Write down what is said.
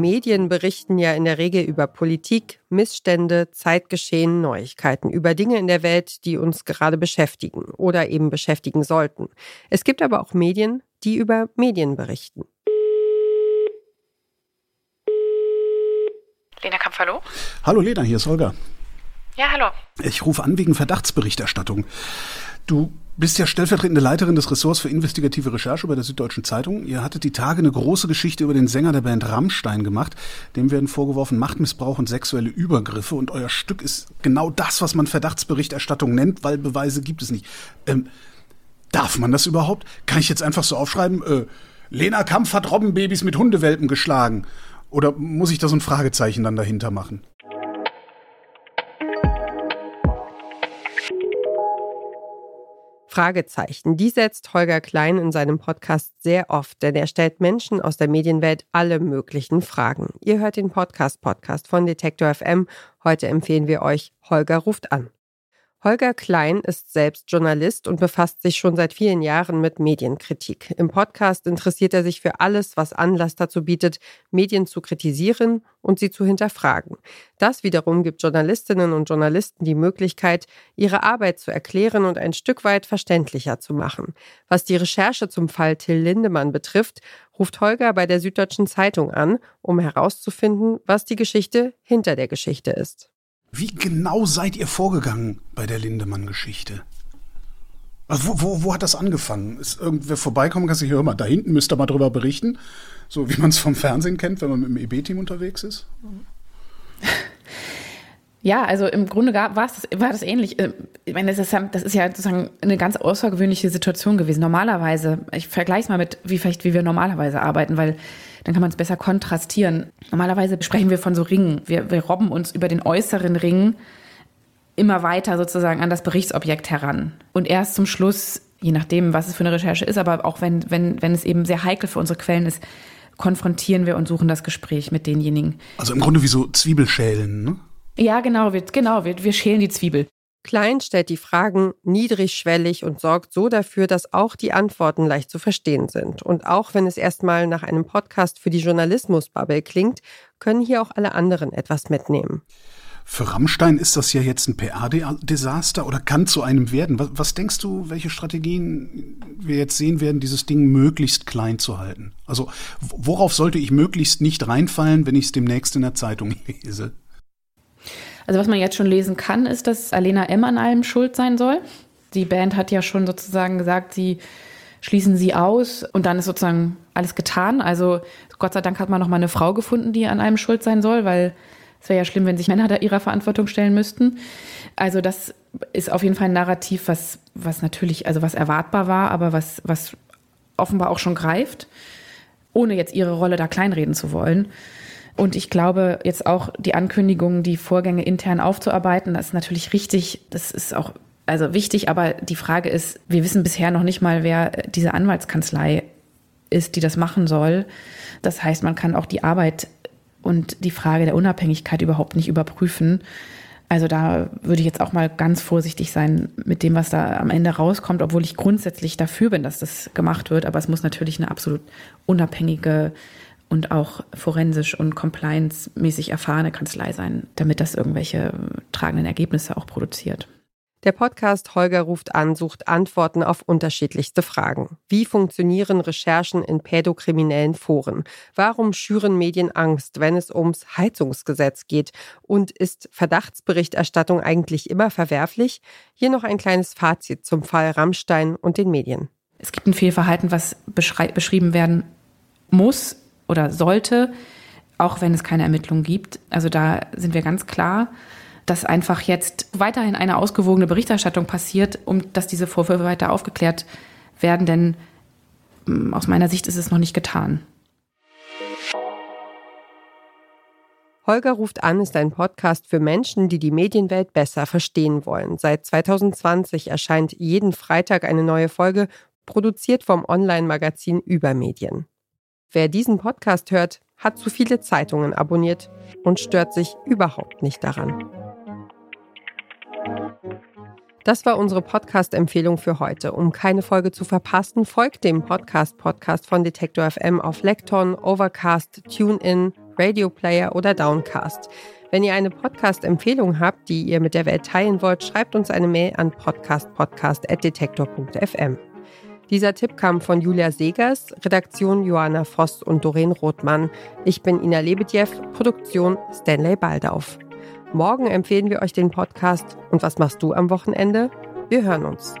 Medien berichten ja in der Regel über Politik, Missstände, Zeitgeschehen, Neuigkeiten, über Dinge in der Welt, die uns gerade beschäftigen oder eben beschäftigen sollten. Es gibt aber auch Medien, die über Medien berichten. Lena Kampf, hallo? Hallo Lena, hier ist Holger. Ja, hallo. Ich rufe an wegen Verdachtsberichterstattung. Du bist ja stellvertretende Leiterin des Ressorts für investigative Recherche bei der Süddeutschen Zeitung. Ihr hattet die Tage eine große Geschichte über den Sänger der Band Rammstein gemacht. Dem werden vorgeworfen Machtmissbrauch und sexuelle Übergriffe. Und euer Stück ist genau das, was man Verdachtsberichterstattung nennt, weil Beweise gibt es nicht. Ähm, darf man das überhaupt? Kann ich jetzt einfach so aufschreiben, äh, Lena Kampf hat Robbenbabys mit Hundewelpen geschlagen? Oder muss ich da so ein Fragezeichen dann dahinter machen? Fragezeichen. Die setzt Holger Klein in seinem Podcast sehr oft, denn er stellt Menschen aus der Medienwelt alle möglichen Fragen. Ihr hört den Podcast Podcast von Detektor FM. Heute empfehlen wir euch Holger ruft an. Holger Klein ist selbst Journalist und befasst sich schon seit vielen Jahren mit Medienkritik. Im Podcast interessiert er sich für alles, was Anlass dazu bietet, Medien zu kritisieren und sie zu hinterfragen. Das wiederum gibt Journalistinnen und Journalisten die Möglichkeit, ihre Arbeit zu erklären und ein Stück weit verständlicher zu machen. Was die Recherche zum Fall Till Lindemann betrifft, ruft Holger bei der Süddeutschen Zeitung an, um herauszufinden, was die Geschichte hinter der Geschichte ist. Wie genau seid ihr vorgegangen bei der Lindemann-Geschichte? Also wo, wo, wo hat das angefangen? Ist irgendwer vorbeikommen kann sich, hör mal, da hinten müsst ihr mal drüber berichten. So wie man es vom Fernsehen kennt, wenn man mit dem EB-Team unterwegs ist? Ja, also im Grunde war, das, war das ähnlich. Äh, ich meine, das ist, ja, das ist ja sozusagen eine ganz außergewöhnliche Situation gewesen. Normalerweise, ich vergleiche es mal mit, wie vielleicht, wie wir normalerweise arbeiten, weil dann kann man es besser kontrastieren. Normalerweise sprechen wir von so Ringen. Wir, wir robben uns über den äußeren Ring immer weiter sozusagen an das Berichtsobjekt heran. Und erst zum Schluss, je nachdem, was es für eine Recherche ist, aber auch wenn, wenn, wenn es eben sehr heikel für unsere Quellen ist, konfrontieren wir und suchen das Gespräch mit denjenigen. Also im Grunde wie so Zwiebelschälen, ne? Ja, genau, wir, genau, wir, wir schälen die Zwiebel. Klein stellt die Fragen niedrigschwellig und sorgt so dafür, dass auch die Antworten leicht zu verstehen sind. Und auch wenn es erstmal nach einem Podcast für die Journalismusbubble klingt, können hier auch alle anderen etwas mitnehmen. Für Rammstein ist das ja jetzt ein PR-Desaster oder kann zu einem werden. Was, was, denkst du, welche Strategien wir jetzt sehen werden, dieses Ding möglichst klein zu halten? Also worauf sollte ich möglichst nicht reinfallen, wenn ich es demnächst in der Zeitung lese? Also was man jetzt schon lesen kann, ist, dass Alena M. an allem schuld sein soll. Die Band hat ja schon sozusagen gesagt, sie schließen sie aus und dann ist sozusagen alles getan. Also Gott sei Dank hat man noch mal eine Frau gefunden, die an allem schuld sein soll, weil es wäre ja schlimm, wenn sich Männer da ihrer Verantwortung stellen müssten. Also das ist auf jeden Fall ein Narrativ, was, was natürlich, also was erwartbar war, aber was, was offenbar auch schon greift, ohne jetzt ihre Rolle da kleinreden zu wollen. Und ich glaube, jetzt auch die Ankündigung, die Vorgänge intern aufzuarbeiten, das ist natürlich richtig. Das ist auch also wichtig, aber die Frage ist, wir wissen bisher noch nicht mal, wer diese Anwaltskanzlei ist, die das machen soll. Das heißt, man kann auch die Arbeit und die Frage der Unabhängigkeit überhaupt nicht überprüfen. Also da würde ich jetzt auch mal ganz vorsichtig sein mit dem, was da am Ende rauskommt, obwohl ich grundsätzlich dafür bin, dass das gemacht wird. Aber es muss natürlich eine absolut unabhängige und auch forensisch und compliance-mäßig erfahrene Kanzlei sein, damit das irgendwelche tragenden Ergebnisse auch produziert. Der Podcast Holger ruft an sucht Antworten auf unterschiedlichste Fragen. Wie funktionieren Recherchen in pädokriminellen Foren? Warum schüren Medien Angst, wenn es ums Heizungsgesetz geht? Und ist Verdachtsberichterstattung eigentlich immer verwerflich? Hier noch ein kleines Fazit zum Fall Rammstein und den Medien. Es gibt ein Fehlverhalten, was beschrieben werden muss oder sollte, auch wenn es keine Ermittlungen gibt. Also da sind wir ganz klar, dass einfach jetzt weiterhin eine ausgewogene Berichterstattung passiert, um dass diese Vorwürfe weiter aufgeklärt werden, denn mm, aus meiner Sicht ist es noch nicht getan. Holger ruft an ist ein Podcast für Menschen, die die Medienwelt besser verstehen wollen. Seit 2020 erscheint jeden Freitag eine neue Folge, produziert vom Online-Magazin Übermedien. Wer diesen Podcast hört, hat zu viele Zeitungen abonniert und stört sich überhaupt nicht daran. Das war unsere Podcast-Empfehlung für heute. Um keine Folge zu verpassen, folgt dem Podcast-Podcast von Detektor FM auf Lekton, Overcast, TuneIn, Radio Player oder Downcast. Wenn ihr eine Podcast-Empfehlung habt, die ihr mit der Welt teilen wollt, schreibt uns eine Mail an podcastpodcast.detektor.fm. Dieser Tipp kam von Julia Segers, Redaktion Johanna Voss und Doreen Rothmann. Ich bin Ina Lebedjew, Produktion Stanley Baldauf. Morgen empfehlen wir euch den Podcast Und was machst du am Wochenende? Wir hören uns.